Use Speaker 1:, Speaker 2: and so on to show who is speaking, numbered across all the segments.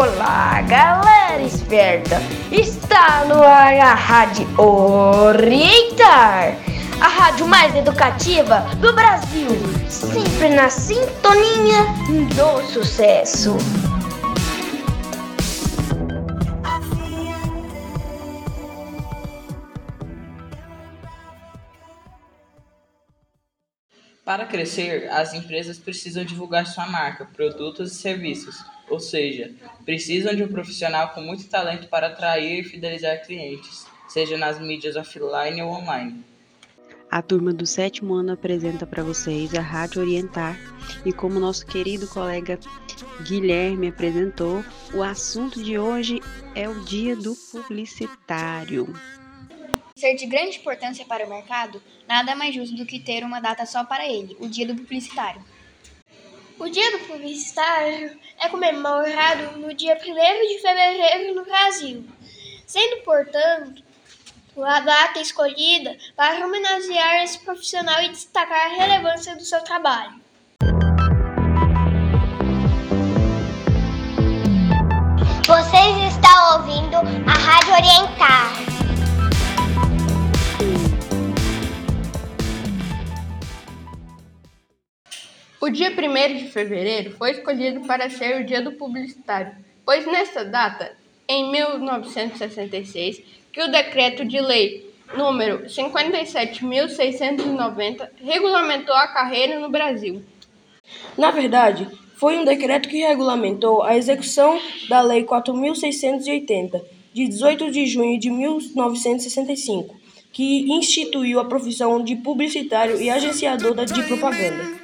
Speaker 1: Olá, galera esperta! Está no ar a Rádio Orientar, a rádio mais educativa do Brasil, sempre na sintonia do sucesso.
Speaker 2: Para crescer, as empresas precisam divulgar sua marca, produtos e serviços, ou seja, precisam de um profissional com muito talento para atrair e fidelizar clientes, seja nas mídias offline ou online.
Speaker 3: A turma do sétimo ano apresenta para vocês a Rádio Orientar e como nosso querido colega Guilherme apresentou, o assunto de hoje é o Dia do Publicitário.
Speaker 4: Ser de grande importância para o mercado, nada mais justo do que ter uma data só para ele, o Dia do Publicitário.
Speaker 5: O Dia do Publicitário é comemorado no dia 1 de fevereiro no Brasil, sendo, portanto, a data escolhida para homenagear esse profissional e destacar a relevância do seu trabalho.
Speaker 6: Vocês estão ouvindo a Rádio Orientar.
Speaker 7: O dia 1 de fevereiro foi escolhido para ser o Dia do Publicitário, pois nessa data, em 1966, que o decreto de lei número 57.690 regulamentou a carreira no Brasil.
Speaker 8: Na verdade, foi um decreto que regulamentou a execução da Lei 4.680, de 18 de junho de 1965, que instituiu a profissão de publicitário e agenciador de propaganda.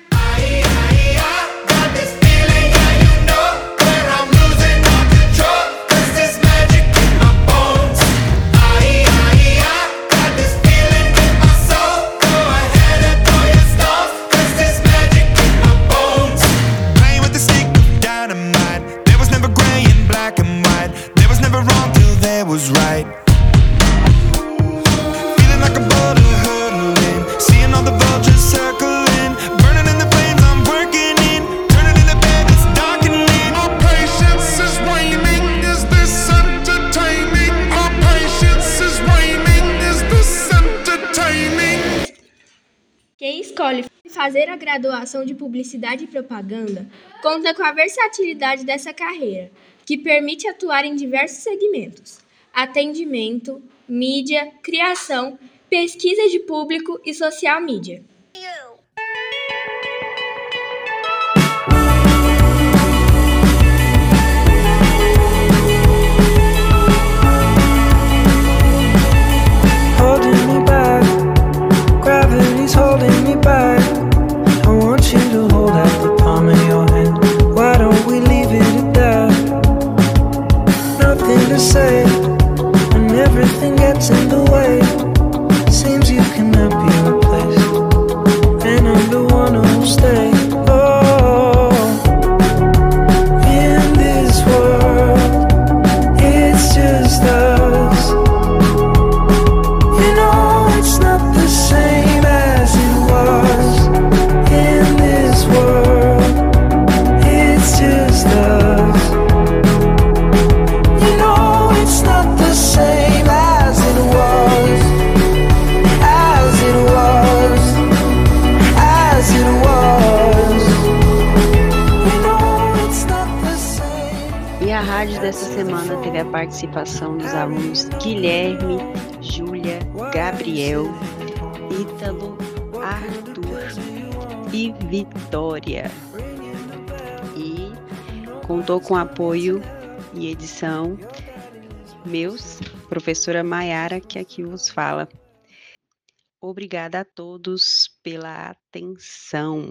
Speaker 9: Quem escolhe fazer a graduação de Publicidade e Propaganda conta com a versatilidade dessa carreira, que permite atuar em diversos segmentos: atendimento, mídia, criação, pesquisa de público e social mídia.
Speaker 3: Rádio dessa semana teve a participação dos alunos Guilherme, Júlia, Gabriel, Ítalo, Arthur e Vitória. E contou com apoio e edição meus, professora Maiara, que aqui vos fala. Obrigada a todos pela atenção.